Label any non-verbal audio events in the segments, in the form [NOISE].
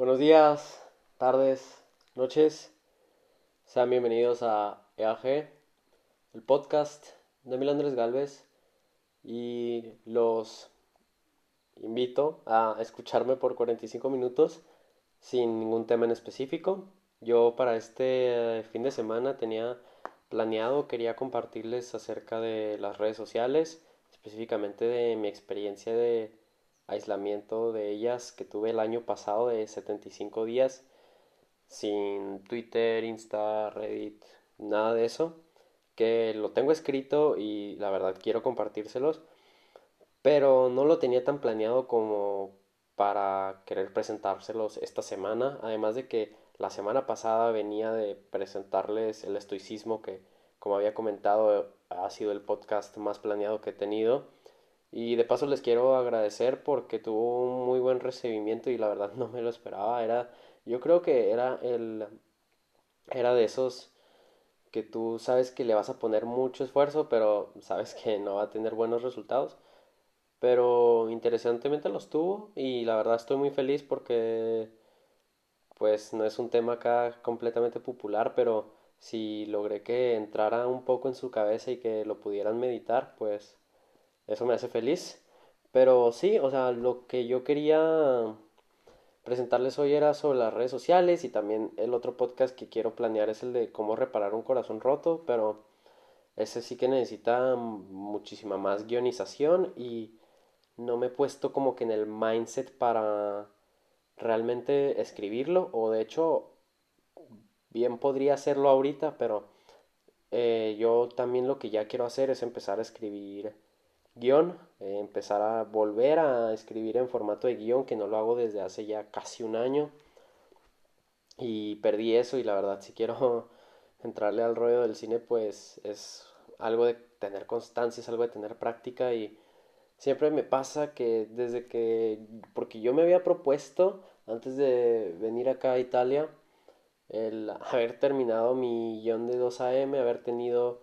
Buenos días, tardes, noches. Sean bienvenidos a EAG, el podcast de Mil Andrés Galvez. Y los invito a escucharme por 45 minutos sin ningún tema en específico. Yo para este fin de semana tenía planeado, quería compartirles acerca de las redes sociales, específicamente de mi experiencia de aislamiento de ellas que tuve el año pasado de 75 días sin Twitter, Insta, Reddit, nada de eso, que lo tengo escrito y la verdad quiero compartírselos, pero no lo tenía tan planeado como para querer presentárselos esta semana, además de que la semana pasada venía de presentarles el estoicismo que, como había comentado, ha sido el podcast más planeado que he tenido y de paso les quiero agradecer porque tuvo un muy buen recibimiento y la verdad [LAUGHS] no me lo esperaba. Era, yo creo que era el, era de esos que tú sabes que le vas a poner mucho esfuerzo, pero [LAUGHS] sabes que no va a tener buenos resultados. Pero interesantemente los tuvo y la verdad estoy muy feliz porque pues no es un tema acá completamente popular, pero si logré que entrara un poco en su cabeza y que lo pudieran meditar, pues eso me hace feliz. Pero sí, o sea, lo que yo quería presentarles hoy era sobre las redes sociales y también el otro podcast que quiero planear es el de cómo reparar un corazón roto, pero ese sí que necesita muchísima más guionización y no me he puesto como que en el mindset para realmente escribirlo o de hecho bien podría hacerlo ahorita, pero eh, yo también lo que ya quiero hacer es empezar a escribir guion, eh, empezar a volver a escribir en formato de guion, que no lo hago desde hace ya casi un año. Y perdí eso y la verdad si quiero [LAUGHS] entrarle al rollo del cine pues es algo de tener constancia, es algo de tener práctica y siempre me pasa que desde que, porque yo me había propuesto antes de venir acá a Italia, el haber terminado mi guion de 2AM, haber tenido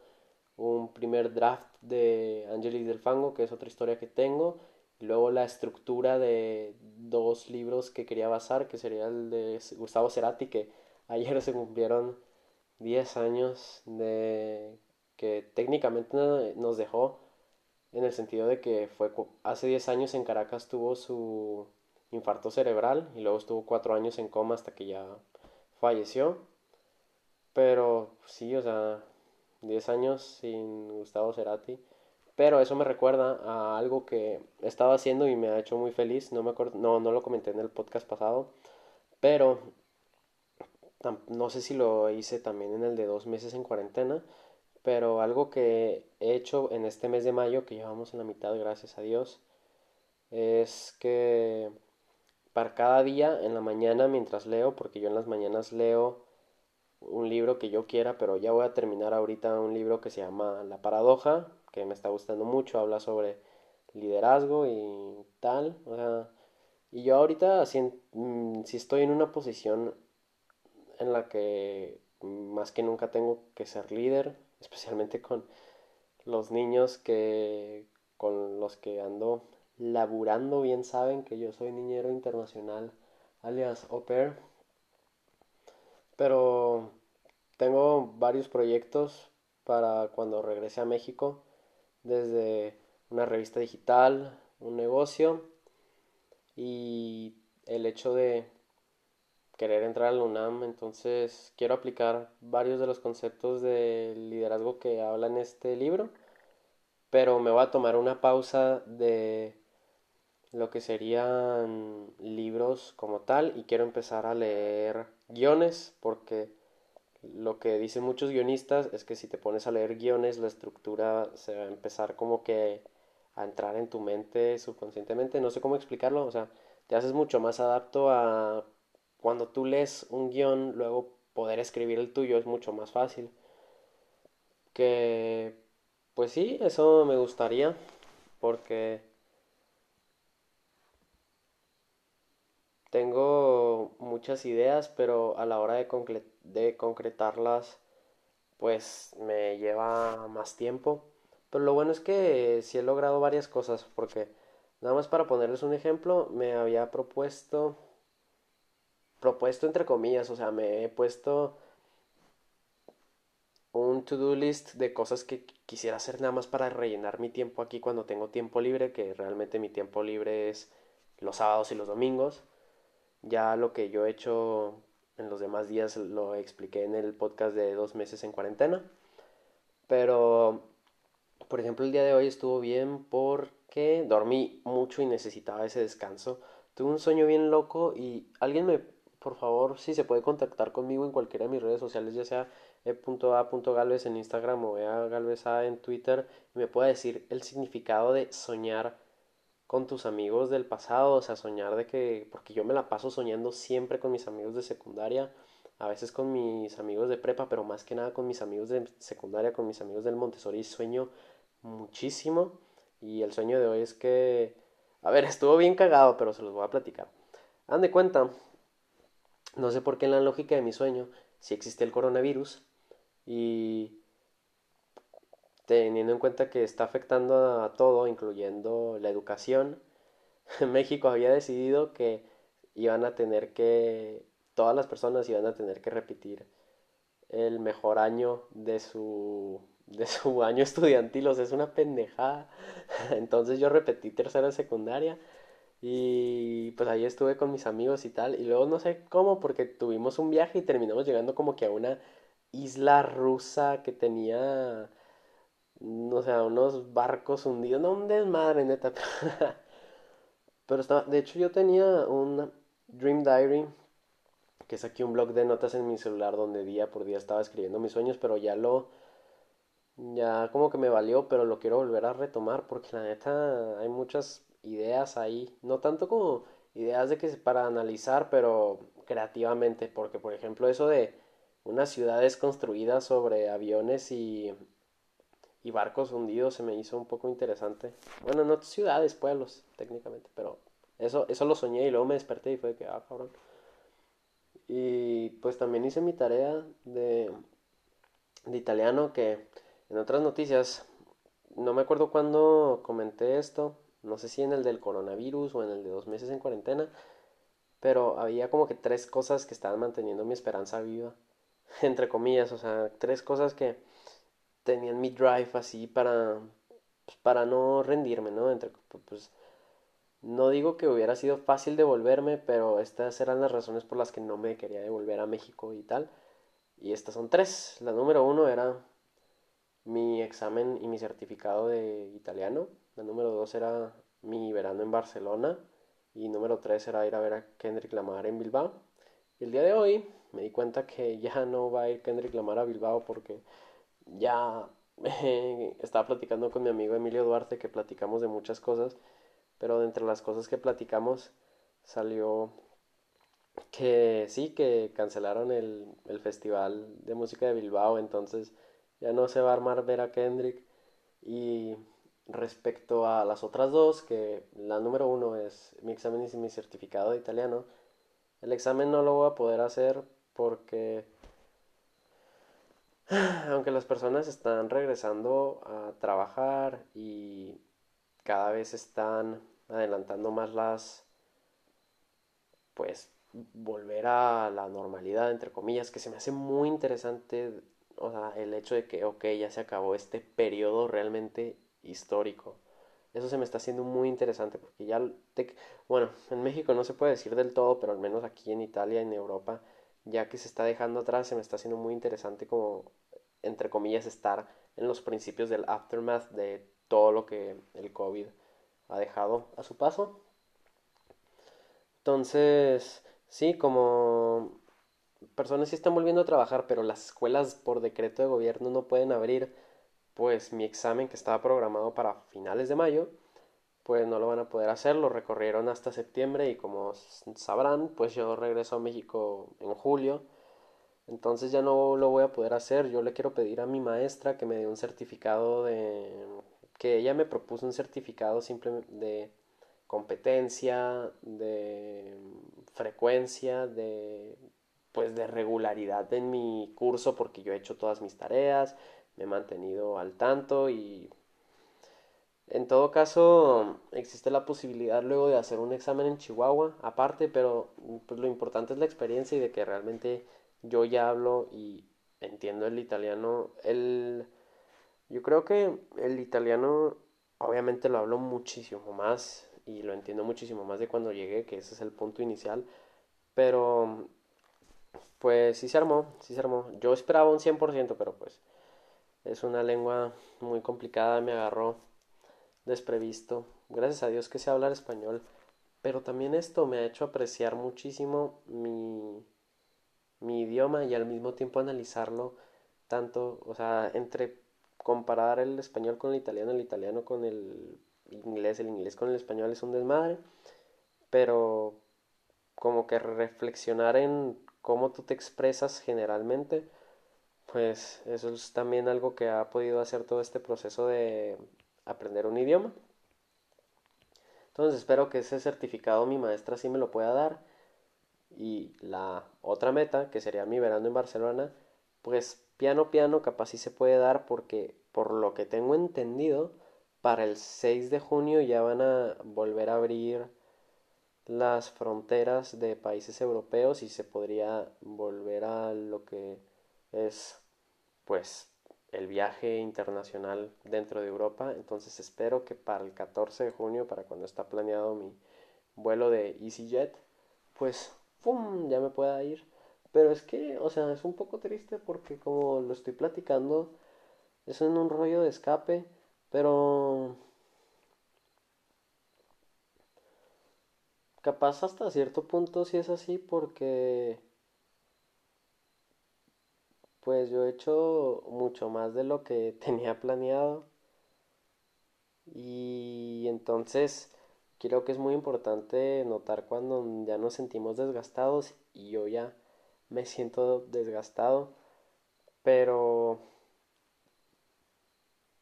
un primer draft de Angelis del Fango, que es otra historia que tengo, luego la estructura de dos libros que quería basar, que sería el de Gustavo Cerati, que [LAUGHS] ayer se cumplieron 10 años de que técnicamente nos dejó en el sentido de que fue hace 10 años en Caracas tuvo su infarto cerebral y luego estuvo 4 años en coma hasta que ya falleció. Pero sí, o sea, 10 años sin Gustavo Cerati. Pero eso me recuerda a algo que estaba haciendo y me ha hecho muy feliz. No, me acuerdo, no, no lo comenté en el podcast pasado. Pero no sé si lo hice también en el de dos meses en cuarentena. Pero algo que he hecho en este mes de mayo, que llevamos en la mitad, gracias a Dios, es que para cada día en la mañana mientras leo, porque yo en las mañanas leo un libro que yo quiera, pero ya voy a terminar ahorita un libro que se llama La paradoja, que me está gustando mucho, habla sobre liderazgo y tal, o sea, y yo ahorita si, mm, si estoy en una posición en la que más que nunca tengo que ser líder, especialmente con los niños que con los que ando laburando bien saben que yo soy niñero internacional alias au pair pero tengo varios proyectos para cuando regrese a México, desde una revista digital, un negocio y el hecho de querer entrar al UNAM, entonces quiero aplicar varios de los conceptos de liderazgo que habla en este libro, pero me voy a tomar una pausa de lo que serían libros como tal y quiero empezar a leer guiones porque lo que dicen muchos guionistas es que si te pones a leer guiones la estructura se va a empezar como que a entrar en tu mente subconscientemente, no sé cómo explicarlo, o sea, te haces mucho más adapto a cuando tú lees un guion, luego poder escribir el tuyo es mucho más fácil. Que, pues sí, eso me gustaría, porque tengo muchas ideas, pero a la hora de, concretarlas, pues me lleva más tiempo. Pero lo bueno es que sí he logrado varias cosas, porque nada más para ponerles un ejemplo, me había propuesto propuesto entre comillas, o sea, me he puesto un to-do list de cosas que quisiera hacer nada más para rellenar mi tiempo aquí cuando tengo tiempo libre, que realmente mi tiempo libre es los sábados y los domingos. Ya lo que yo he hecho en los demás días lo expliqué en el podcast de dos meses en cuarentena. Pero, por ejemplo, el día de hoy estuvo bien porque dormí mucho y necesitaba ese descanso. Tuve un sueño bien loco y alguien me, por favor, si se puede contactar conmigo en cualquiera de mis redes sociales, ya sea e.a.galvez en Instagram o a en Twitter, y me puede decir el significado de soñar con tus amigos del pasado, o sea, soñar de que, porque yo me la paso soñando siempre con mis amigos de secundaria, a veces con mis amigos de prepa, pero más que nada con mis amigos de secundaria, con mis amigos del Montessori, sueño muchísimo. Y el sueño de hoy es que, a ver, [LAUGHS] estuvo bien cagado, pero se los voy a platicar. Han de cuenta, no sé por qué en la lógica de mi sueño, si existe el coronavirus y teniendo en cuenta que está afectando a todo, incluyendo la educación, [LAUGHS] México había decidido que iban a tener que todas las personas iban a tener que repetir el mejor año de su de su [LAUGHS] año estudiantil, o sea, es una pendejada. [LAUGHS] Entonces yo repetí tercera secundaria y pues ahí estuve con mis amigos y tal, y luego no sé cómo porque tuvimos un viaje y terminamos llegando como que a una isla rusa que tenía no sé, unos barcos hundidos, no un desmadre neta. [LAUGHS] Pero estaba, de hecho yo tenía un Dream Diary que es aquí un blog de notas en mi celular donde día por día estaba escribiendo mis sueños, pero ya lo ya como que me valió, pero lo quiero volver a retomar porque la neta hay muchas ideas ahí, no tanto como ideas de que para analizar, pero creativamente, porque por ejemplo eso de unas ciudades construidas sobre aviones y, y barcos hundidos se me hizo un poco interesante. Bueno, no ciudades, pueblos, técnicamente, pero eso, eso lo soñé y luego me desperté y fue que, ah, cabrón. Y pues también hice mi tarea de, de italiano que en otras noticias, no me acuerdo cuándo comenté esto, no sé si en el del coronavirus o en el de dos meses en cuarentena, pero había como que tres cosas que estaban manteniendo mi esperanza viva, [LAUGHS] entre comillas, o sea, tres cosas que tenían mi drive así para, pues, para no rendirme, ¿no? Entre, pues, no digo que hubiera sido fácil devolverme, pero estas eran las razones por las que no me quería devolver a México y tal. Y estas son tres. La número uno era mi examen y mi certificado de italiano. La número dos era mi verano en Barcelona. Y número tres era ir a ver a Kendrick Lamar en Bilbao. Y el día de hoy me di cuenta que ya no va a ir Kendrick Lamar a Bilbao porque ya [LAUGHS] estaba platicando con mi amigo Emilio Duarte que platicamos de muchas cosas pero de entre las cosas que platicamos salió que sí, que cancelaron el, el Festival de Música de Bilbao, entonces ya no se va a armar ver a Kendrick. Y respecto a las otras dos, que la número uno es mi examen y mi certificado de italiano, el examen no lo voy a poder hacer porque [SIGHS] aunque las personas están regresando a trabajar y cada vez están adelantando más las, pues, volver a la normalidad, entre comillas, que se me hace muy interesante, o sea, el hecho de que, ok, ya se acabó este periodo realmente histórico. Eso se me está haciendo muy interesante porque ya, bueno, en México no se puede decir del todo, pero al menos aquí en Italia, en Europa, ya que se está dejando atrás, se me está haciendo muy interesante como, entre comillas, estar en los principios del aftermath de todo lo que el COVID ha dejado a su paso. Entonces, sí, como personas sí están volviendo a trabajar, pero las escuelas por decreto de gobierno no pueden abrir, pues mi examen que estaba programado para finales de mayo, pues no lo van a poder hacer, lo recorrieron hasta septiembre y como sabrán, pues yo regreso a México en julio. Entonces ya no lo voy a poder hacer. Yo le quiero pedir a mi maestra que me dé un certificado de que ella me propuso un certificado simplemente de competencia, de frecuencia, de pues de regularidad en mi curso porque yo he hecho todas mis tareas, me he mantenido al tanto y En todo caso, existe la posibilidad luego de hacer un examen en Chihuahua, aparte, pero pues, lo importante es la experiencia y de que realmente yo ya hablo y entiendo el italiano. El, yo creo que el italiano obviamente lo hablo muchísimo más y lo entiendo muchísimo más de cuando llegué, que ese es el punto inicial. Pero pues sí se armó, sí se armó. Yo esperaba un 100%, pero pues es una lengua muy complicada, me agarró desprevisto. Gracias a Dios que sé hablar español. Pero también esto me ha hecho apreciar muchísimo mi, mi idioma y al mismo tiempo analizarlo tanto, o sea, entre comparar el español con el italiano, el italiano con el inglés, el inglés con el español es un desmadre, pero como que reflexionar en cómo tú te expresas generalmente, pues eso es también algo que ha podido hacer todo este proceso de aprender un idioma. Entonces espero que ese certificado mi maestra sí me lo pueda dar. Y la otra meta, que sería mi verano en Barcelona, pues piano piano capaz sí se puede dar porque por lo que tengo entendido, para el 6 de junio ya van a volver a abrir las fronteras de países europeos y se podría volver a lo que es pues el viaje internacional dentro de Europa. Entonces espero que para el 14 de junio, para cuando está planeado mi vuelo de EasyJet, pues ya me pueda ir. Pero es que, o sea, es un poco triste porque como lo estoy platicando, es en un rollo de escape, pero capaz hasta cierto punto si es así porque pues yo he hecho mucho más de lo que [LAUGHS] tenía planeado. Y entonces creo que es muy importante notar cuando ya nos sentimos desgastados y yo ya me siento desgastado. Pero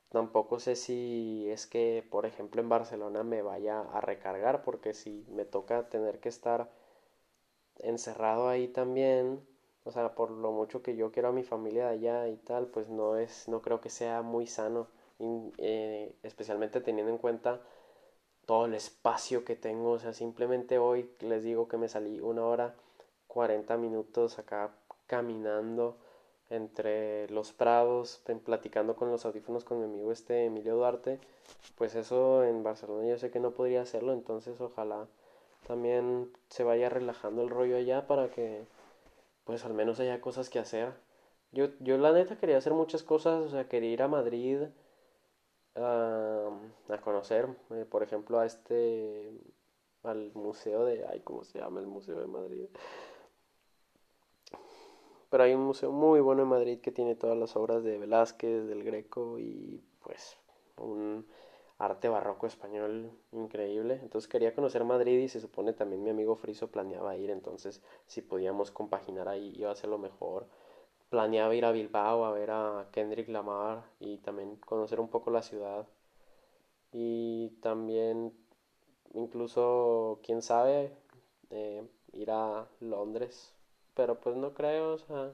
tampoco sé si es que, por ejemplo, en Barcelona me vaya a recargar porque si me toca tener que estar encerrado ahí también o sea, por lo mucho que yo quiero a mi familia de allá y tal, pues no es, no creo que sea muy sano, eh, especialmente teniendo en cuenta todo el espacio que tengo, o sea, simplemente hoy les digo que me salí una hora 40 minutos acá caminando entre los prados, platicando con los audífonos con mi amigo este Emilio Duarte, pues eso en Barcelona yo sé que no podría hacerlo, entonces ojalá también se vaya relajando el rollo allá para que pues al menos haya cosas que hacer. Yo, yo la neta quería hacer muchas cosas, o sea, quería ir a Madrid a, conocer, eh, por ejemplo, a este, al museo de, ay, ¿cómo se llama el museo de Madrid? Pero hay un museo muy bueno en Madrid que tiene todas las obras de Velázquez, del Greco y pues un arte barroco español increíble. Entonces quería conocer Madrid y se supone también mi amigo Friso planeaba ir, entonces si podíamos compaginar ahí iba a ser lo mejor. Planeaba ir a Bilbao a ver a Kendrick Lamar y también conocer un poco la ciudad. Y también incluso, quién sabe, eh, ir a Londres. Pero pues no creo, o sea...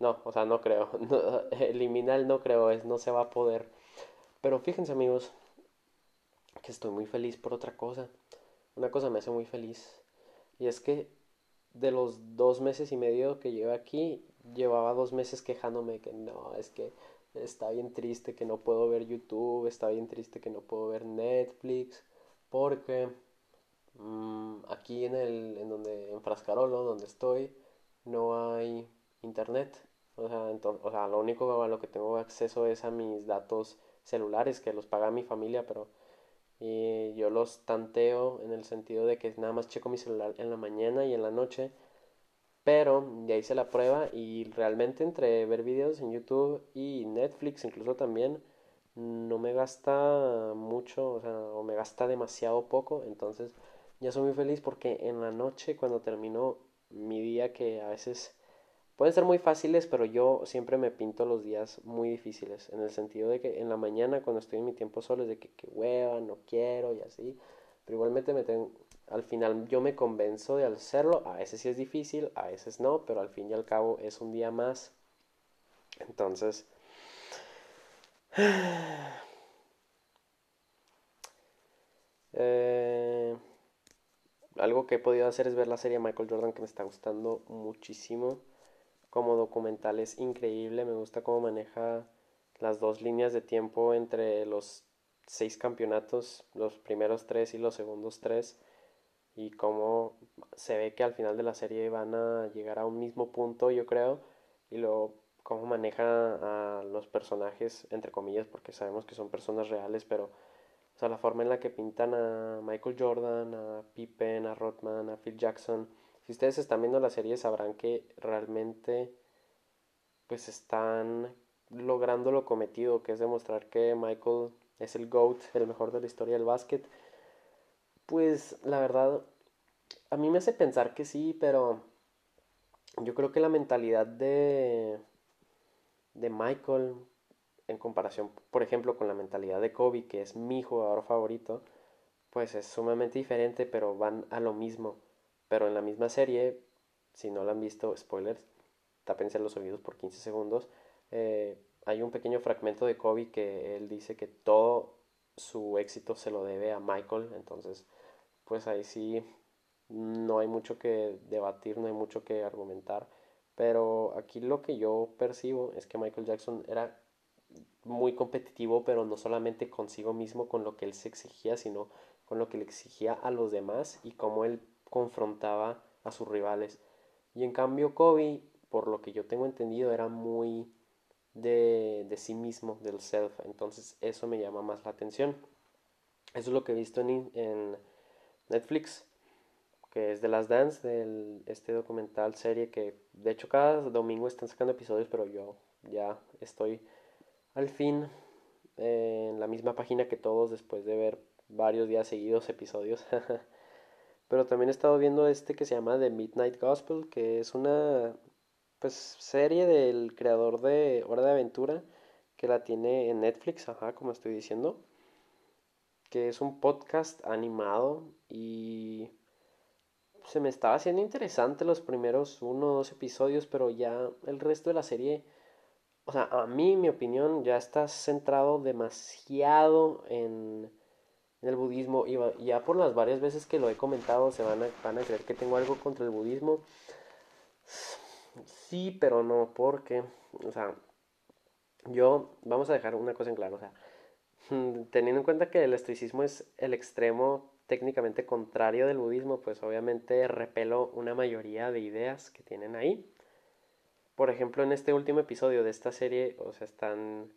No, o sea, no creo. [LAUGHS] elimina el no creo, es no se va a poder. Pero fíjense amigos, que estoy muy feliz por otra cosa. Una cosa me hace muy feliz. Y es que de los dos meses y medio que llevo aquí, llevaba dos meses quejándome que no, es que está bien triste que no puedo ver YouTube, está bien triste que no puedo ver Netflix, porque mm, aquí en el, en donde, en Frascarolo, donde estoy, no hay internet. O sea, o sea, lo único a lo que tengo acceso es a mis datos celulares que los paga mi familia, pero y yo los tanteo en el sentido de que nada más checo mi celular en la mañana y en la noche, pero ya hice la prueba y realmente entre ver videos en YouTube y Netflix incluso también no me gasta mucho, o sea, o me gasta demasiado poco, entonces ya soy muy feliz porque en la noche cuando termino mi día que a veces Pueden ser muy fáciles, pero yo siempre me pinto los días muy difíciles, en el sentido de que en la mañana cuando estoy en mi tiempo solo es de que, que hueva, no quiero y así, pero igualmente me tengo, al final yo me convenzo de hacerlo, a veces sí es difícil, a veces no, pero al fin y al cabo es un día más. Entonces, [SIGHS] Eh, algo que he podido hacer es ver la serie Michael Jordan que me está gustando muchísimo. Como documental es increíble, me gusta cómo maneja las dos líneas de tiempo entre los seis campeonatos, los primeros tres y los segundos tres, y cómo se ve que al final de la serie van a llegar a un mismo punto, yo creo, y luego cómo maneja a los personajes, entre comillas, porque sabemos que son personas reales, pero o sea, la forma en la que pintan a Michael Jordan, a Pippen, a Rodman, a Phil Jackson. Si ustedes están viendo la serie sabrán que realmente pues están logrando lo cometido, que es demostrar que Michael es el GOAT, el mejor de la historia del básquet. Pues la verdad, a mí me hace pensar que sí, pero yo creo que la mentalidad de, de Michael en comparación, por ejemplo, con la mentalidad de Kobe, que es mi jugador favorito, pues es sumamente diferente, pero van a lo mismo. Pero en la misma serie, si no la han visto, spoilers, tápense los oídos por 15 segundos, eh, hay un pequeño fragmento de Kobe que él dice que todo su éxito se lo debe a Michael, entonces pues ahí sí no hay mucho que debatir, no hay mucho que argumentar, pero aquí lo que yo percibo es que Michael Jackson era muy competitivo, pero no solamente consigo mismo con lo que él se exigía, sino con lo que le exigía a los demás y cómo él confrontaba a sus rivales. Y en cambio Kobe, por lo que yo tengo entendido, era muy de, de sí mismo, del self. Entonces eso me llama más la atención. Eso es lo que he visto en, en Netflix, que es de las Dance, de este documental serie que de hecho cada domingo están sacando episodios, pero yo ya estoy al fin en la misma página que todos después de ver varios días seguidos episodios. [LAUGHS] pero también he estado viendo este que se llama The Midnight Gospel, que es una pues serie del creador de Hora de Aventura que la tiene en Netflix, ajá, como estoy diciendo, que es un podcast animado y se me estaba haciendo interesante los primeros uno o dos episodios, pero ya el resto de la serie, o sea, a mí, mi opinión, ya está centrado demasiado en, budismo y ya por las varias veces que lo he comentado se van a, van creer que tengo algo contra el budismo sí, pero no, porque, o sea, yo, vamos a dejar una cosa en claro, o sea, teniendo en cuenta que el estoicismo es el extremo técnicamente contrario del budismo, pues obviamente repelo una mayoría de ideas que tienen ahí. Por ejemplo, en este último episodio de esta serie, o sea, están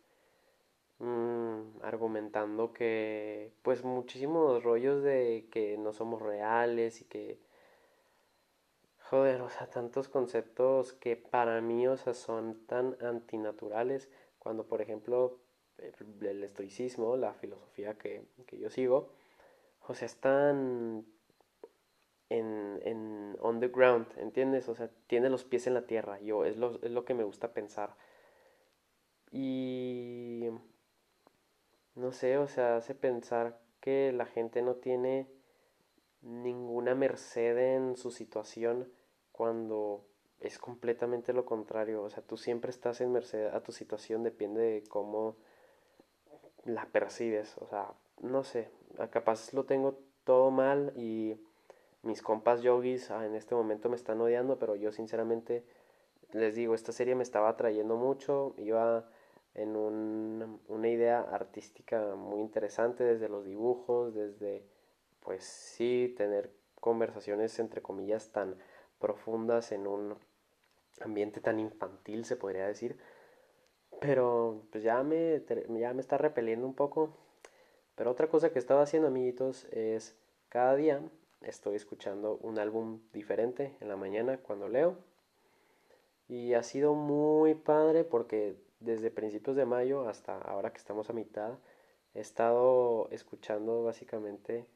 mm, argumentando que, pues, muchísimos rollos de que no somos reales y que Joder, o sea, tantos conceptos que para mí, o sea, son tan antinaturales, cuando por ejemplo el estoicismo, la filosofía que, yo sigo, o sea, están en, en on the ground, ¿entiendes? O sea, tiene los pies en la tierra, yo, es lo, es lo que me gusta pensar. Y no sé, o sea, hace pensar que la gente no tiene ninguna merced en su situación cuando es completamente lo contrario. O sea, tú siempre estás en merced a tu situación, depende de cómo la percibes. O sea, no sé, capaz lo tengo todo mal y mis compas yogis ah, en este momento me están odiando, pero yo sinceramente les digo, esta serie me estaba atrayendo mucho, iba en un, una idea artística muy interesante desde los dibujos, desde, pues sí, tener conversaciones entre comillas tan profundas en un ambiente tan infantil, se podría decir. Pero pues ya me, ya me está repeliendo un poco. Pero otra cosa que estaba haciendo, amiguitos, es cada día estoy escuchando un álbum diferente en la mañana cuando leo. Y ha sido muy padre porque desde principios de mayo hasta ahora que estamos a mitad, he estado escuchando básicamente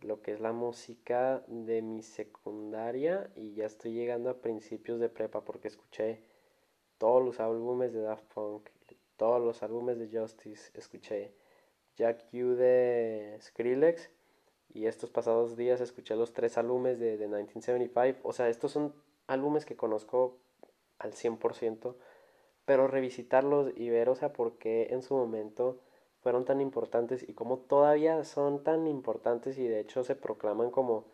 lo que es la música de mi secundaria y ya estoy llegando a principios de prepa porque escuché todos los álbumes de Daft Punk, todos los álbumes de Justice, escuché Jack U de Skrillex y estos pasados días escuché los tres álbumes de, de 1975, o sea, estos son álbumes que conozco al 100%, pero revisitarlos y ver, o sea, por qué en su momento fueron tan importantes y cómo todavía son tan importantes y de hecho se proclaman como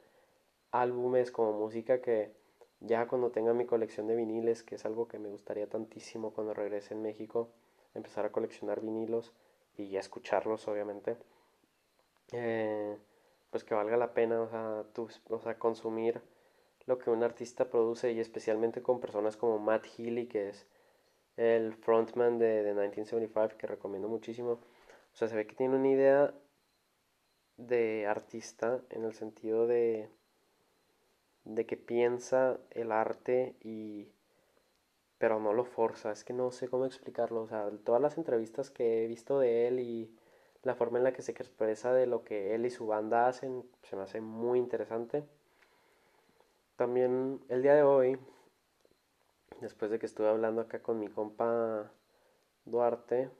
álbumes, como música que ya cuando tenga mi colección de viniles, que es algo que me gustaría tantísimo cuando regrese en México, empezar a coleccionar vinilos y ya escucharlos obviamente, eh, pues que valga la pena, o sea, o sea, consumir lo que un artista produce y especialmente con personas como Matt Healy, que es el frontman de, de 1975, que recomiendo muchísimo. O sea, se ve que tiene una idea de artista en el sentido de, de que piensa el arte y pero no lo forza, es que no sé cómo explicarlo, o sea, todas las entrevistas que he visto de él y la forma en la que se expresa de lo que él y su banda hacen, se me hace muy interesante. También el día de hoy, después de que estuve hablando acá con mi compa Duarte,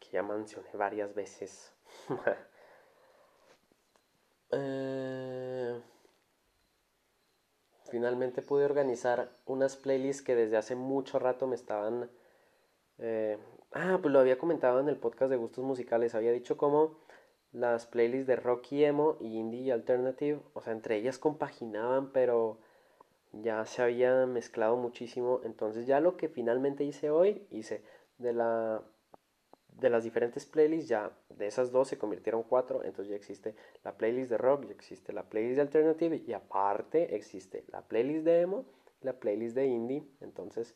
que ya mencioné varias veces, [LAUGHS] eh, finalmente pude organizar unas playlists que desde hace mucho rato me estaban... Eh, ah, pues lo había comentado en el podcast de gustos musicales, había dicho cómo las playlists de rock y emo y indie alternative, o sea, entre ellas compaginaban, pero ya se había mezclado muchísimo. Entonces ya lo que finalmente hice hoy, hice de la de las diferentes playlists, ya de esas dos se convirtieron cuatro, entonces ya existe la playlist de rock, ya existe la playlist de alternative y aparte existe la playlist de emo, la playlist de indie, entonces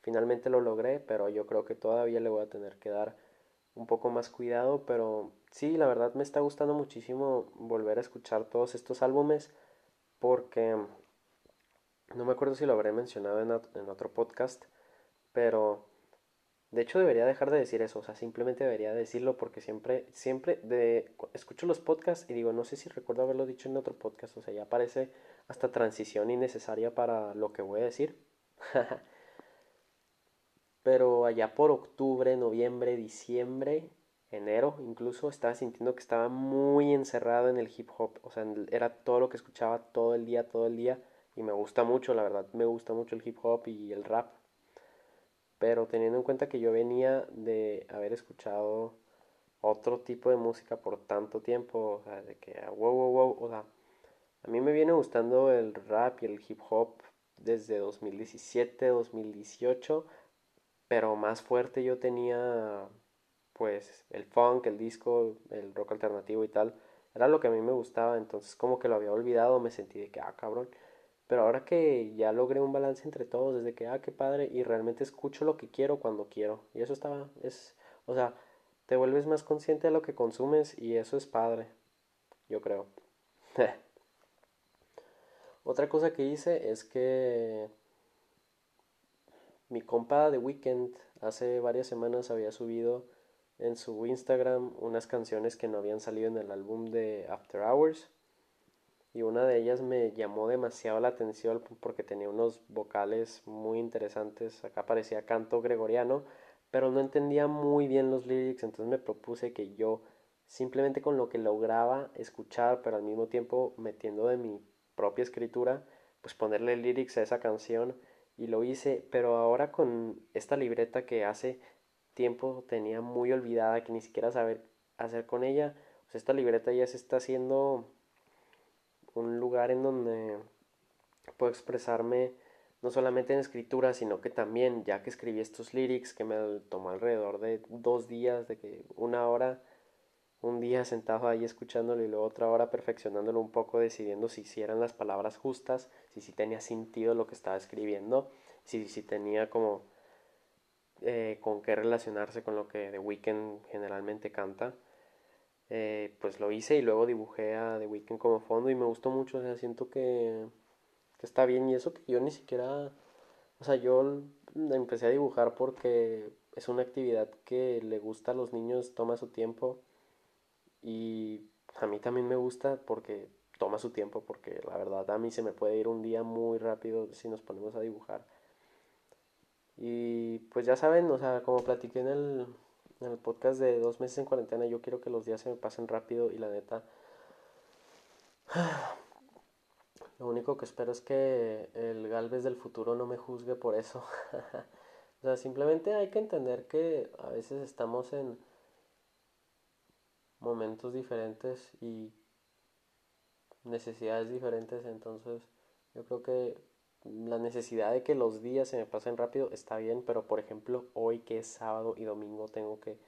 finalmente lo logré, pero yo creo que todavía le voy a tener que dar un poco más cuidado, pero sí, la verdad me está gustando muchísimo volver a escuchar todos estos álbumes porque no me acuerdo si lo habré mencionado en, otro podcast, pero de hecho debería dejar de decir eso, o sea, simplemente debería decirlo porque siempre, siempre escucho los podcasts y digo, no sé si recuerdo haberlo dicho en otro podcast, o sea, ya parece hasta transición innecesaria para lo que voy a decir. [LAUGHS] Pero allá por octubre, noviembre, diciembre, enero incluso, estaba sintiendo que estaba muy encerrado en el hip hop. O sea, era todo lo que escuchaba todo el día, todo el día. Y me gusta mucho, la verdad, me gusta mucho el hip hop y el rap. Pero teniendo en cuenta que yo venía de haber escuchado otro tipo de música por tanto tiempo, o sea, de que ah, wow, wow, wow, o sea, a mí me viene gustando el rap y el hip hop desde 2017, 2018 pero más fuerte yo tenía pues el funk, el disco, el rock alternativo y tal, era lo que a mí me gustaba, entonces como que lo había olvidado, me sentí de que, ah, cabrón, pero ahora que ya logré un balance entre todos, desde que, ah, qué padre, y realmente escucho lo que quiero cuando quiero, y eso estaba, es, o sea, te vuelves más consciente de lo que consumes y eso es padre, yo creo. [LAUGHS] Otra cosa que hice es que mi compa de Weekend hace varias semanas había subido en su Instagram unas canciones que no habían salido en el álbum de After Hours. Y una de ellas me llamó demasiado la atención porque tenía unos vocales muy interesantes. Acá parecía canto gregoriano, pero no entendía muy bien los lyrics. Entonces me propuse que yo, simplemente con lo que lograba escuchar, pero al mismo tiempo metiendo de mi propia escritura, pues ponerle lyrics a esa canción y lo hice, pero ahora con esta libreta que hace tiempo tenía muy olvidada, que ni siquiera saber hacer con ella, pues esta libreta ya se está haciendo un lugar en donde puedo expresarme no solamente en escritura, sino que también, ya que escribí estos lyrics, que me tomó alrededor de dos días, de que una hora, un día sentado ahí escuchándolo y luego otra hora perfeccionándolo un poco, decidiendo si hicieran las palabras justas, si sí tenía sentido lo que estaba escribiendo, si, si tenía como eh, con qué relacionarse con lo que The Weeknd generalmente canta. Eh, pues lo hice y luego dibujé a The Weeknd como fondo y me gustó mucho, o sea, siento que, que está bien y eso que yo ni siquiera, o sea, yo empecé a dibujar porque es una actividad que le gusta a los niños, toma su tiempo y a mí también me gusta porque toma su tiempo porque la verdad a mí se me puede ir un día muy rápido si nos ponemos a dibujar. Y pues ya saben, o sea, como platiqué en el, en el podcast de dos meses en cuarentena, yo quiero que los días se me pasen rápido y la neta... [SIGHS] Lo único que espero es que el Galvez del futuro no me juzgue por eso. [LAUGHS] o sea, simplemente hay que entender que a veces estamos en momentos diferentes y necesidades diferentes, entonces yo creo que la necesidad de que los días se me pasen rápido está bien, pero por ejemplo hoy que es sábado y domingo tengo que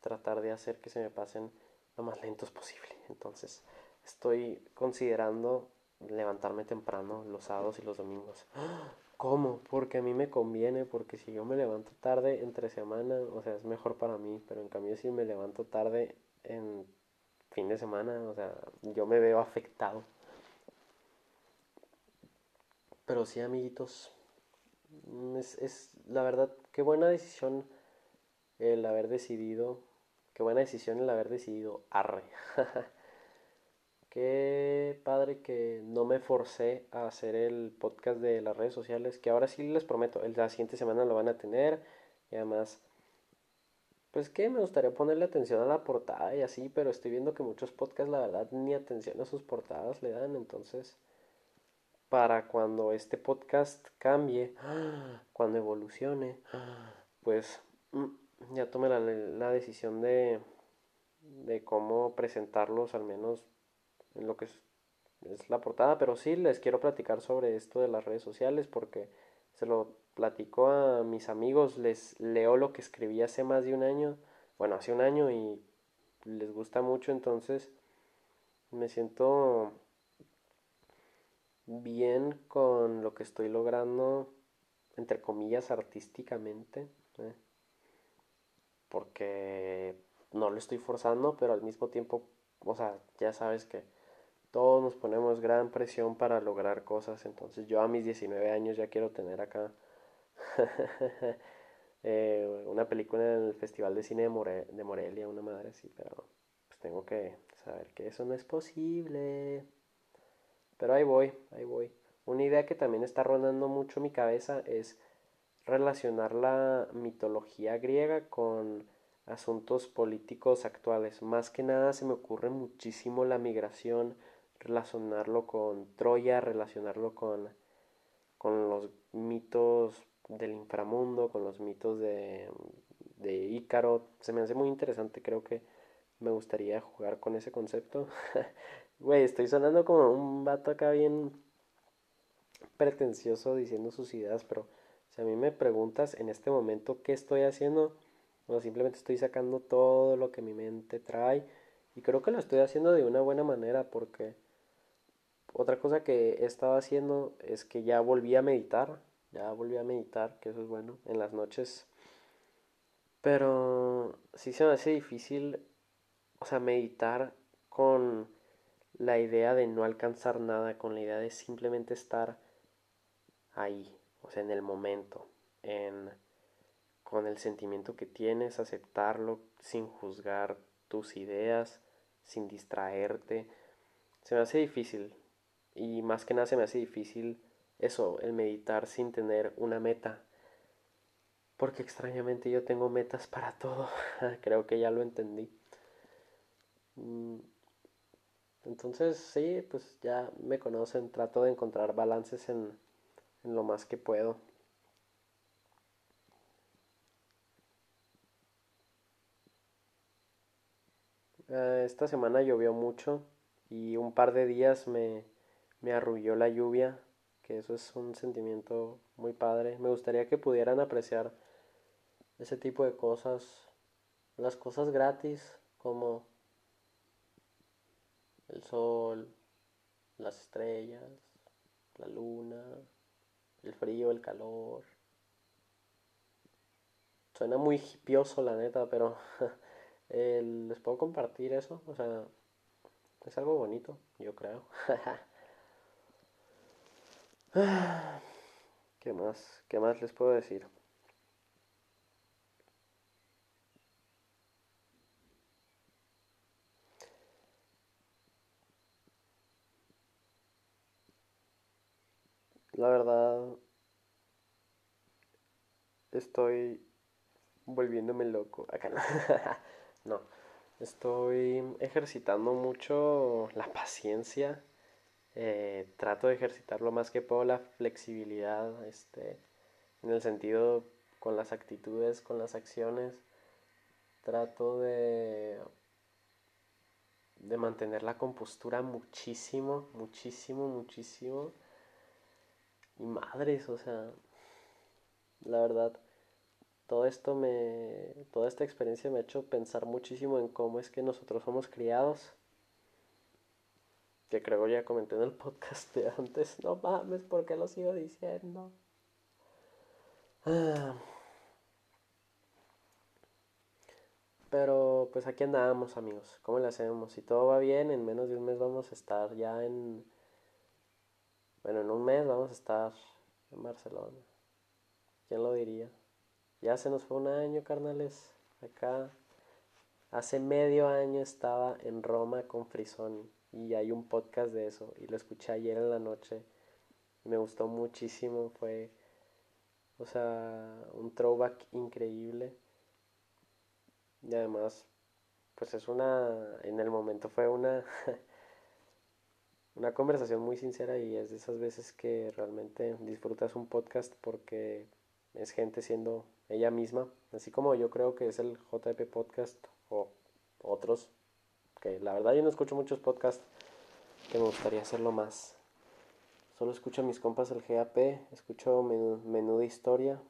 tratar de hacer que se me pasen lo más lentos posible. Entonces estoy considerando levantarme temprano los sábados y los domingos. ¿Cómo? Porque a mí me conviene, porque si yo me levanto tarde entre semana, o sea, es mejor para mí, pero en cambio si me levanto tarde en fin de semana, o sea, yo me veo afectado. Pero sí, amiguitos, es, es la verdad, qué buena decisión el haber decidido, qué buena decisión el haber decidido arre. [LAUGHS] Qué padre que no me forcé a hacer el podcast de las redes sociales, que ahora sí les prometo, la siguiente semana lo van a tener. Y además, pues que me gustaría ponerle atención a la portada y así, pero estoy viendo que muchos podcasts, la verdad, ni atención a sus portadas le dan. Entonces, para cuando este podcast cambie, [GASPS] cuando evolucione, [GASPS] pues mm, ya tomé la, la decisión de, de cómo presentarlos al menos en lo que es, la portada, pero sí les quiero platicar sobre esto de las redes sociales porque se lo platico a mis amigos, les leo lo que escribí hace más de un año, bueno, hace un año y les gusta mucho, entonces me siento bien con lo que estoy logrando, entre comillas, artísticamente, ¿eh? porque no lo estoy forzando, pero al mismo tiempo, o sea, ya sabes que todos nos ponemos gran presión para lograr cosas. Entonces yo a mis 19 años ya quiero tener acá [LAUGHS] eh, una película en el Festival de Cine de, de Morelia, una madre así, pero pues tengo que saber que eso no es posible. Pero ahí voy, ahí voy. Una idea que también está rondando mucho mi cabeza es relacionar la mitología griega con asuntos políticos actuales. Más que nada se me ocurre muchísimo la migración, relacionarlo con Troya, relacionarlo con, con los mitos del inframundo, con los mitos de, de Ícaro. Se me hace muy interesante, creo que me gustaría jugar con ese concepto. [LAUGHS] Güey, estoy sonando como un vato acá bien pretencioso diciendo sus ideas, pero si a mí me preguntas en este momento qué estoy haciendo, o simplemente estoy sacando todo lo que mi mente trae y creo que lo estoy haciendo de una buena manera porque otra cosa que he estado haciendo es que ya volví a meditar, ya volví a meditar, que eso es bueno, en las noches. Pero sí se me hace difícil, o sea, meditar con la idea de no alcanzar nada, con la idea de simplemente estar ahí, o sea, en el momento, en con el sentimiento que tienes, aceptarlo sin juzgar tus ideas, sin distraerte. Se me hace difícil, y más que nada se me hace difícil eso, el meditar sin tener una meta. Porque extrañamente yo tengo metas para todo. [LAUGHS] Creo que ya lo entendí. Entonces, sí, pues ya me conocen. Trato de encontrar balances en, en lo más que puedo. Eh, esta semana llovió mucho y un par de días me, me arrulló la lluvia, que eso es un sentimiento muy padre. Me gustaría que pudieran apreciar ese tipo de cosas, las cosas gratis como el sol, las estrellas, la luna, el frío, el calor. Suena muy hipioso la neta, pero [LAUGHS] les puedo compartir eso, o sea, es algo bonito, yo creo. [LAUGHS] ¿Qué más? ¿Qué más les puedo decir? La verdad, estoy volviéndome loco. Acá no. [LAUGHS] no, estoy ejercitando mucho la paciencia eh, trato de ejercitar lo más que puedo la flexibilidad, este, en el sentido con las actitudes, con las acciones. Trato de de mantener la compostura muchísimo, muchísimo, muchísimo. Y madres, o sea, la verdad, todo esto me, toda esta experiencia me ha hecho pensar muchísimo en cómo es que nosotros somos criados. Que creo ya comenté en el podcast de antes. No mames, ¿por qué lo sigo diciendo? Ah. Pero pues aquí andamos amigos, ¿cómo le hacemos? Si todo va bien, en menos de un mes vamos a estar ya en... Bueno, en un mes vamos a estar en Barcelona. ¿Quién lo diría? Ya se nos fue un año, carnales. Acá. Hace medio año estaba en Roma con Frisoni y hay un podcast de eso y lo escuché ayer en la noche. Me gustó muchísimo, fue, o sea, un throwback increíble. Y además, pues es una, en el momento fue una, [LAUGHS] una conversación muy sincera y es de esas veces que realmente disfrutas un podcast porque es gente siendo ella misma, así como yo creo que es el JP Podcast o otros, que la verdad yo no escucho muchos podcasts que me gustaría hacerlo más. Solo escucho a mis compas el GAP, escucho menú de historia,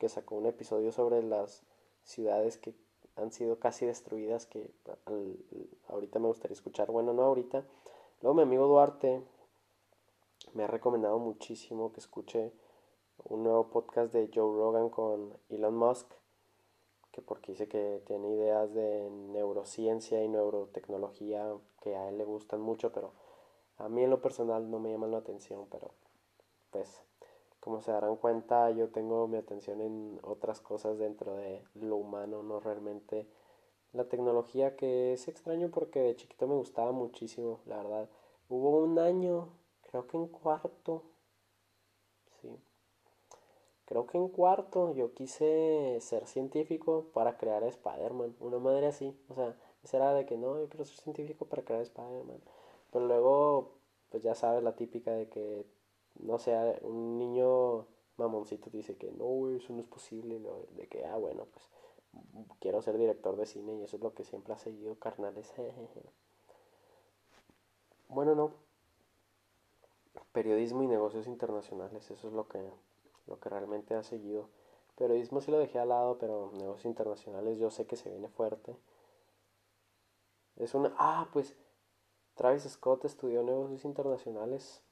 que sacó un episodio sobre las ciudades que han sido casi destruidas que ahorita me gustaría escuchar. Bueno, no ahorita. Luego mi amigo Duarte me ha recomendado muchísimo que escuche un nuevo podcast de Joe Rogan con Elon Musk, que porque dice que tiene ideas de neurociencia y neurotecnología que a él le gustan mucho, pero a mí en lo personal no me llaman la atención, pero pues como se darán cuenta, yo tengo mi atención en otras cosas dentro de lo humano, no realmente la tecnología, que es extraño porque de chiquito me gustaba muchísimo, la verdad. Hubo un año, creo que en cuarto, sí, creo que en cuarto yo quise ser científico para crear a Spider-Man, una madre así, o sea, esa era de que no, yo quiero ser científico para crear a Spider-Man. Pero luego, pues ya sabes la típica de que no sé, un niño mamoncito dice que no, eso no es posible, de que, ah, bueno, pues quiero ser director de cine y eso es lo que siempre ha seguido, carnales. [LAUGHS] bueno, no. Periodismo y negocios internacionales, eso es lo que, lo que realmente ha seguido. Periodismo sí lo dejé al lado, pero negocios internacionales yo sé que se viene fuerte. Es una... Ah, pues Travis Scott estudió negocios internacionales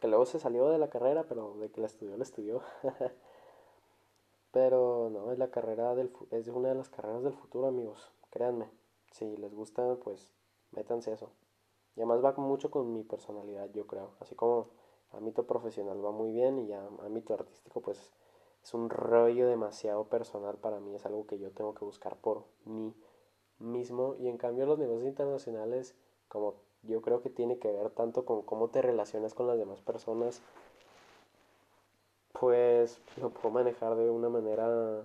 que luego se salió de la carrera, pero de que la estudió, la estudió. [LAUGHS] pero no, es la carrera del es una de las carreras del futuro, amigos. Créanme. Si les gusta, pues métanse eso. Y además va mucho con mi personalidad, yo creo. Así como ámbito profesional va muy bien y ya ámbito artístico, pues es un rollo demasiado personal para mí. Es algo que yo tengo que buscar por mí mismo. Y en cambio los negocios internacionales, como yo creo que tiene que ver tanto con cómo te relacionas con las demás personas, pues lo puedo manejar de una manera,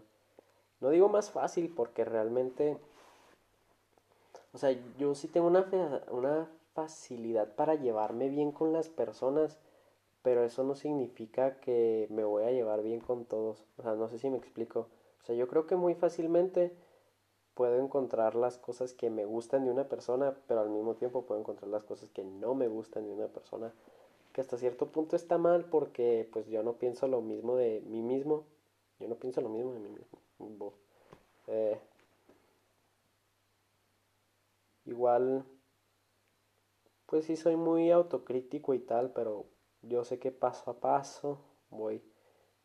no digo más fácil, porque realmente, o sea, yo sí tengo una, una facilidad para llevarme bien con las personas, pero eso no significa que me voy a llevar bien con todos, o sea, no sé si me explico, o sea, yo creo que muy fácilmente puedo encontrar las cosas que me gustan de una persona, pero al mismo tiempo puedo encontrar las cosas que no me gustan de una persona, que hasta cierto punto está mal porque pues yo no pienso lo mismo de mí mismo, yo no pienso lo mismo de mí mismo. Eh, igual, pues sí soy muy autocrítico y tal, pero yo sé que paso a paso voy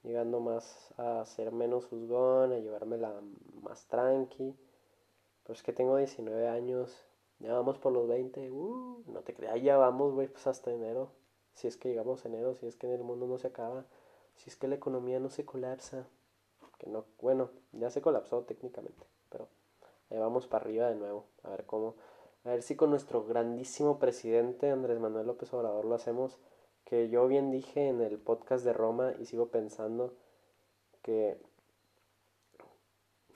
llegando más a ser menos juzgón, a llevármela más tranqui pero es que tengo 19 años. Ya vamos por los 20. Uh, no te creas, ya vamos, güey, pues hasta enero. Si es que llegamos enero, si es que en el mundo no se acaba. Si es que la economía no se colapsa. Que no, bueno, ya se colapsó técnicamente. Pero ahí vamos para arriba de nuevo. A ver cómo. A ver si con nuestro grandísimo presidente Andrés Manuel López Obrador lo hacemos. Que yo bien dije en el podcast de Roma y sigo pensando que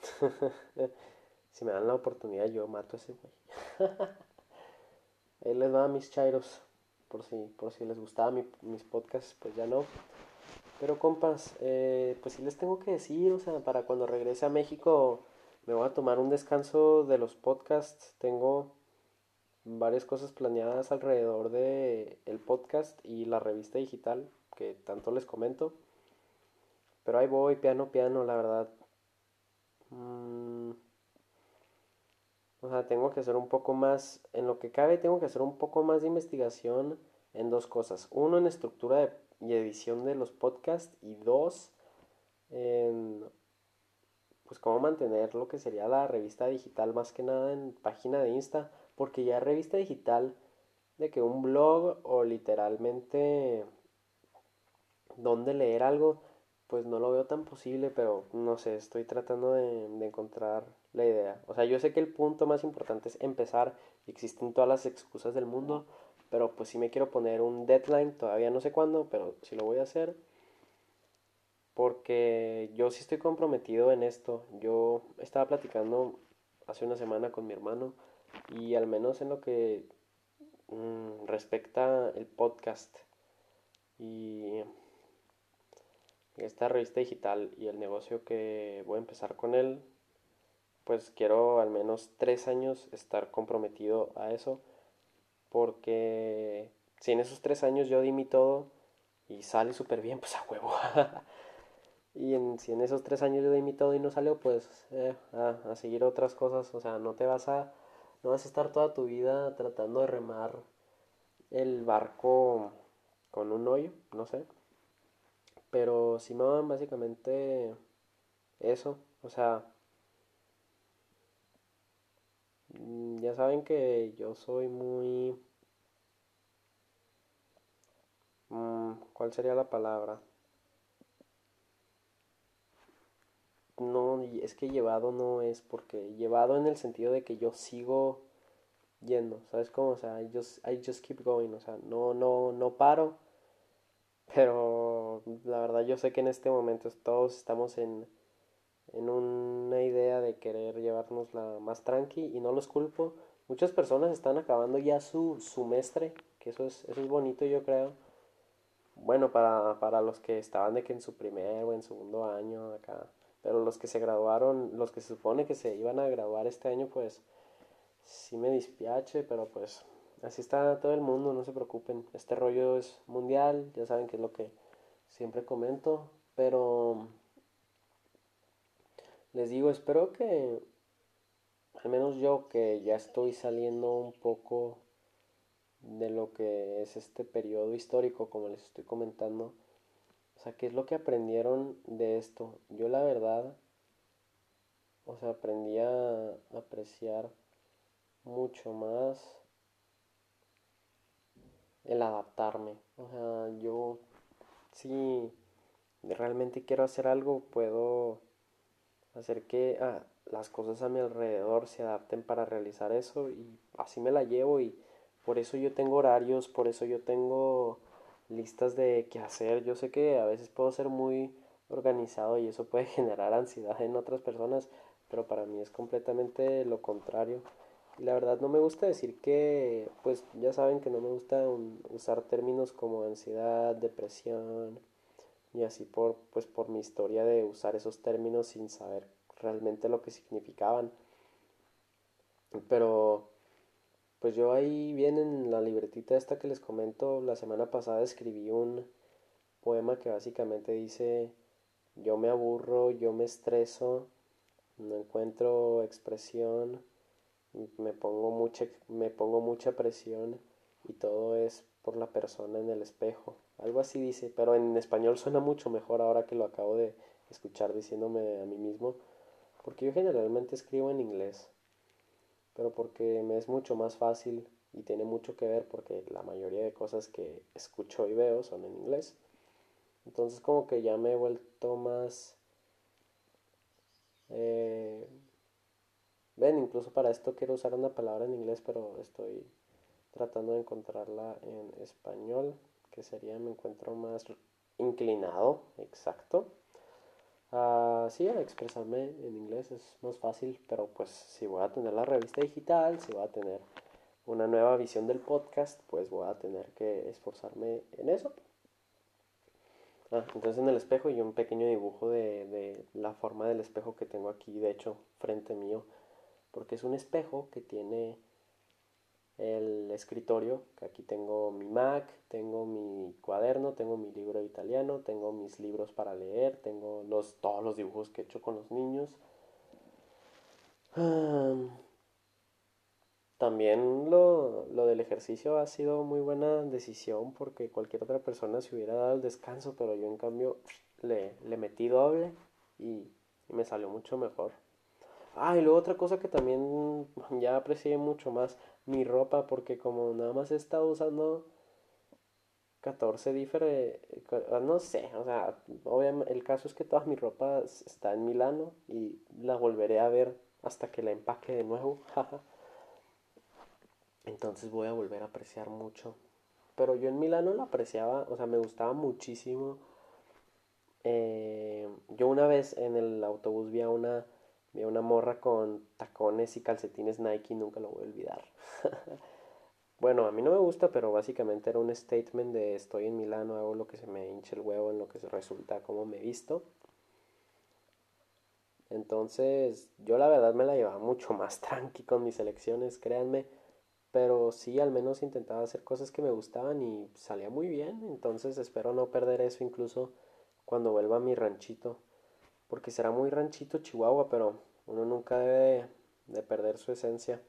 [LAUGHS] Si me dan la oportunidad, yo mato a ese güey. [LAUGHS] Ahí les va mis chairos. Por si, por si les gustaba mis podcasts, pues ya no. Pero compas, eh, pues sí les tengo que decir, o sea, para cuando regrese a México me voy a tomar un descanso de los podcasts. Tengo varias cosas planeadas alrededor de el podcast y la revista digital que tanto les comento. Pero ahí voy, piano, piano, la verdad. Mm, o sea, tengo que hacer un poco más, en lo que cabe, tengo que hacer un poco más de investigación en dos cosas. Uno, en estructura y edición de los podcasts. Y dos, en pues cómo mantener lo que sería la revista digital más que nada en página de Insta. Porque ya revista digital de que un blog o literalmente donde leer algo, pues no lo veo tan posible, pero no sé, estoy tratando de, encontrar la idea. O sea, yo sé que el punto más importante es empezar existen todas las excusas del mundo, pero pues sí me quiero poner un deadline, todavía no sé cuándo, pero sí lo voy a hacer. Porque yo sí estoy comprometido en esto. Yo estaba platicando hace una semana con mi hermano y al menos en lo que mmm, respecta el podcast y esta revista digital y el negocio que voy a empezar con él, pues quiero al menos tres años estar comprometido a eso porque si en esos tres años yo di mi todo y sale súper bien, [LAUGHS] pues a huevo. y si en esos tres años yo di mi todo y no salió, pues eh, a, seguir otras cosas. O sea, no te vas a, no vas a estar toda tu vida tratando de remar el barco con un hoyo, no sé. Pero si me básicamente eso. O sea, Mm, ya saben que yo soy muy... Mm, ¿Cuál sería la palabra? No, es que llevado no es porque llevado en el sentido de que yo sigo yendo, ¿sabes cómo? O sea, I just, I just keep going, o sea, no, no, no paro, pero la verdad yo sé que en este momento todos estamos en en una idea de querer llevarnos la más tranqui y no los culpo. Muchas personas están acabando ya su semestre, que eso es, eso es bonito yo creo. Bueno, para, para los que estaban de que en su primer o en segundo año acá, pero los que se graduaron, los que se supone que se iban a graduar este año, pues sí me dispiache, pero pues así está todo el mundo, no se preocupen. Este rollo es mundial, ya saben que es lo que siempre comento, pero les digo, espero que, al menos yo que ya estoy saliendo un poco de lo que es este periodo histórico, como les estoy comentando, o sea, ¿qué es lo que aprendieron de esto? Yo la verdad, o sea, aprendí a apreciar mucho más el adaptarme. O sea, yo si realmente quiero hacer algo, puedo hacer que ah, las cosas a mi alrededor se adapten para realizar eso y así me la llevo y por eso yo tengo horarios, por eso yo tengo listas de qué hacer. Yo sé que a veces puedo ser muy organizado y eso puede [LAUGHS] generar ansiedad en otras personas, pero para mí es completamente lo contrario. La verdad no me gusta decir que, pues ya saben que no me gusta usar términos como ansiedad, depresión, y así por pues por mi historia de usar esos términos sin saber realmente lo que significaban. Pero pues yo ahí bien en la libretita esta que les comento la semana pasada escribí un poema que básicamente dice yo me aburro yo me estreso no encuentro expresión me pongo mucha me pongo mucha presión y todo es por la persona en el espejo algo así dice, pero en español suena mucho mejor ahora que lo acabo de escuchar diciéndome a mí mismo, porque yo generalmente escribo en inglés, pero porque me es mucho más fácil y tiene mucho que ver porque la mayoría de cosas que escucho y veo son en inglés. Entonces como que ya me he vuelto más... Eh, ven, incluso para esto quiero usar una palabra en inglés, pero estoy tratando de encontrarla en español que sería me encuentro más inclinado, exacto. Uh, sí, a expresarme en inglés es más fácil, pero pues si voy a tener la revista digital, si voy a tener una nueva visión del podcast, pues voy a tener que esforzarme en eso. Ah, entonces en el espejo y un pequeño dibujo de, de la forma del espejo que tengo aquí, de hecho, frente mío, porque es un espejo que tiene el escritorio, que aquí tengo mi Mac, tengo mi cuaderno, tengo mi libro italiano, tengo mis libros para leer, tengo los, todos los dibujos que he hecho con los niños. También lo, lo, del ejercicio ha sido muy buena decisión porque cualquier otra persona se hubiera dado el descanso, pero yo en cambio le, le metí doble y me salió mucho mejor. Ah, y luego otra cosa que también ya aprecié mucho más, mi ropa, porque como nada más he estado usando 14 diferentes, ah, no sé, o sea, obviamente el caso es que toda mi ropa está en Milano y la volveré a ver hasta que la empaque de nuevo, [LAUGHS] Entonces voy a volver a apreciar mucho. Pero yo en Milano la apreciaba, o sea, me gustaba muchísimo. Eh, yo una vez en el autobús vi a una Vi una morra con tacones y calcetines Nike, nunca lo voy a olvidar. [LAUGHS] bueno, a mí no me gusta, pero básicamente era un statement de estoy en Milano, hago lo que se me hinche el huevo, en lo que se resulta como me visto. Entonces, yo la verdad me la llevaba mucho más [LAUGHS] tranqui con mis elecciones, créanme. Pero sí, al menos intentaba hacer cosas que me gustaban y salía muy bien. Entonces espero no perder eso incluso cuando vuelva a mi ranchito porque será muy ranchito Chihuahua, pero uno nunca debe de, perder su esencia.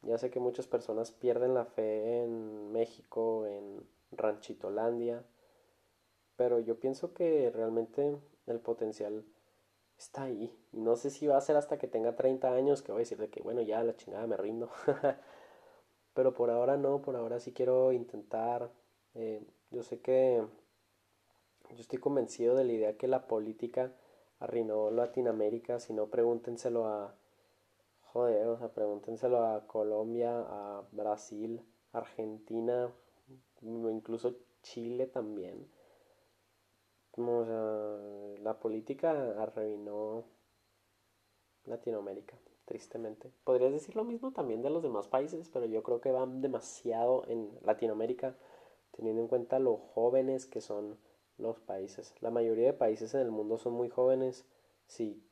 Ya sé que muchas personas pierden la fe en México, en Ranchitolandia, pero yo pienso que realmente el potencial está ahí. No sé si va a ser hasta que tenga 30 años que voy a decir de que, bueno, ya la chingada me rindo. [LAUGHS] pero por ahora no, por ahora sí quiero intentar. Eh, yo sé que yo estoy convencido de la idea que la política arruinó Latinoamérica, si no pregúntenselo a joder, o sea, pregúntenselo a Colombia, a Brasil, Argentina, incluso Chile también. O sea, la política arruinó Latinoamérica, tristemente. Podrías decir lo mismo también de los demás países, pero yo creo que van demasiado en Latinoamérica, teniendo en cuenta lo jóvenes que son los países. La mayoría de países en el mundo son muy jóvenes si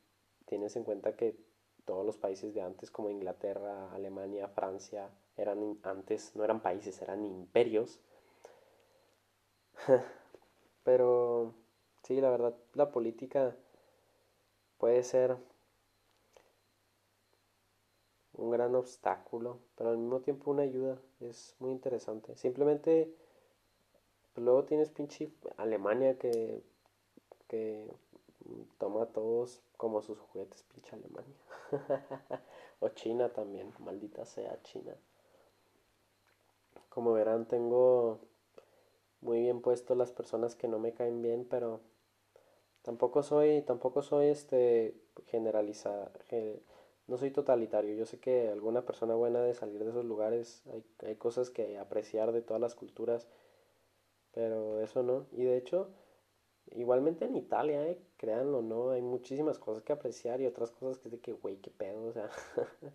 tienes en cuenta que todos los países de antes como Inglaterra, Alemania, Francia eran antes no eran países, eran imperios. [LAUGHS] Pero sí, la verdad la política puede ser un gran obstáculo, pero al mismo tiempo una ayuda. Es muy interesante. Simplemente luego tienes pinche Alemania que, que toma a todos como sus juguetes, pinche Alemania. [LAUGHS] o China también, maldita sea China. Como verán, tengo muy bien puesto las personas que no me caen bien, pero tampoco soy, tampoco soy este generalizada, no soy totalitario. Yo sé que alguna persona buena de salir de esos lugares, hay, hay cosas que apreciar de todas las culturas pero eso no. Y de hecho, igualmente en Italia, eh, créanlo, ¿no? Hay muchísimas cosas que apreciar y otras cosas que es de que, güey, qué pedo, o sea. [LAUGHS]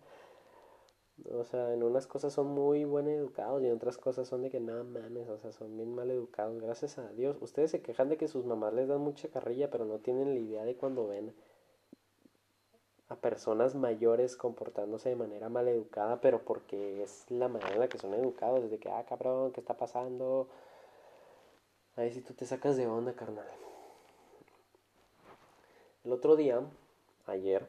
o sea, en unas cosas son muy buen educados y en otras cosas son de que, no mames, o sea, son bien mal educados, gracias a Dios. Ustedes se quejan de que sus mamás les dan mucha carrilla, pero no tienen la idea de cuando ven a personas mayores comportándose de manera mal educada, pero porque es la manera en la que son educados, desde que, ah, cabrón, ¿qué está pasando? Ahí sí tú te sacas de onda, carnal. El otro día, ayer,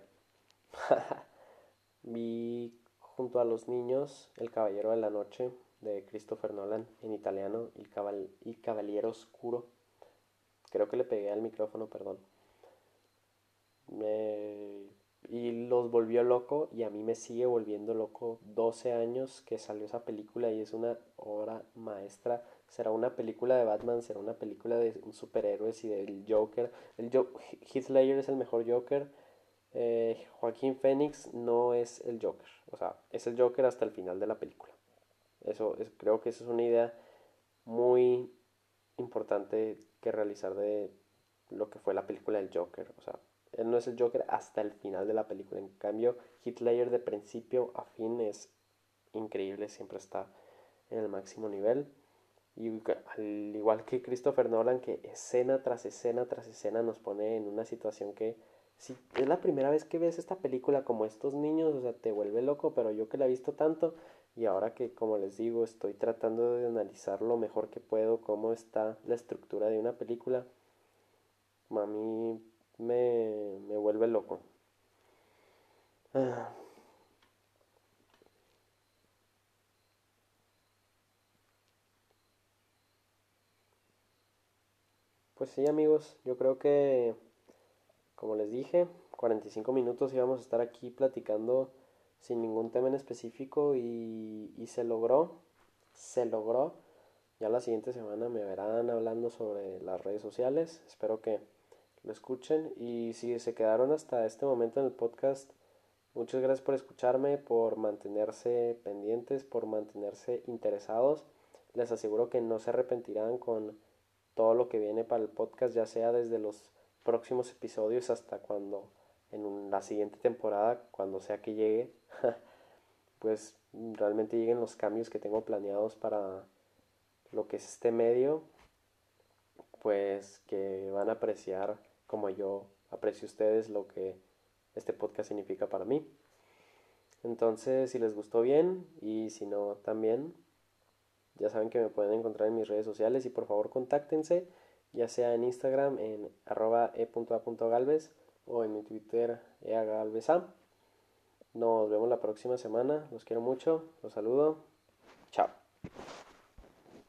[LAUGHS] vi junto a los niños El Caballero de la Noche de Christopher Nolan en italiano, El, Caball Caballero Oscuro. Creo que le pegué al micrófono, perdón. y los volvió loco y a mí me sigue volviendo loco 12 años que salió esa película y es una obra maestra será una película de Batman, será una película de superhéroes y del Joker. El jo Heath Ledger es el mejor Joker. Eh, Joaquín Phoenix no es el Joker. O sea, es el Joker hasta el final de la película. Eso es, creo que esa es una idea muy importante que realizar de lo que fue la película del Joker. O sea, él no es el Joker hasta el final de la película. En cambio, Ledger de principio a fin es increíble, siempre está en el máximo nivel. Y al igual que Christopher Nolan, que escena tras escena tras escena nos pone en una situación que si es la primera vez que ves esta película como estos niños, o sea, te vuelve loco, pero yo que la he visto tanto, Y ahora que, como les digo, estoy tratando de analizar lo mejor que puedo cómo está la estructura de una película, a mí me, me vuelve loco. Ah. Pues sí, amigos, yo creo que, como les dije, 45 minutos íbamos a estar aquí platicando sin ningún tema en específico y, y se logró, se logró. Ya la siguiente semana me verán hablando sobre las redes sociales, espero que lo escuchen y si se quedaron hasta este momento en el podcast, muchas gracias por escucharme, por mantenerse pendientes, por mantenerse interesados. Les aseguro que no se arrepentirán con todo lo que viene para el podcast, ya sea desde los próximos episodios hasta cuando en la siguiente temporada, cuando sea que llegue, [LAUGHS] pues realmente lleguen los cambios que tengo planeados para lo que es este medio, pues que van a apreciar como yo aprecio ustedes lo que este podcast significa para mí. Entonces, si les gustó bien y si no también, ya saben que me pueden encontrar en mis redes sociales y por favor contáctense, ya sea en Instagram en arroba e.a.galvez o en mi Twitter eagalveza. Nos vemos la próxima semana, los quiero mucho, los saludo, chao.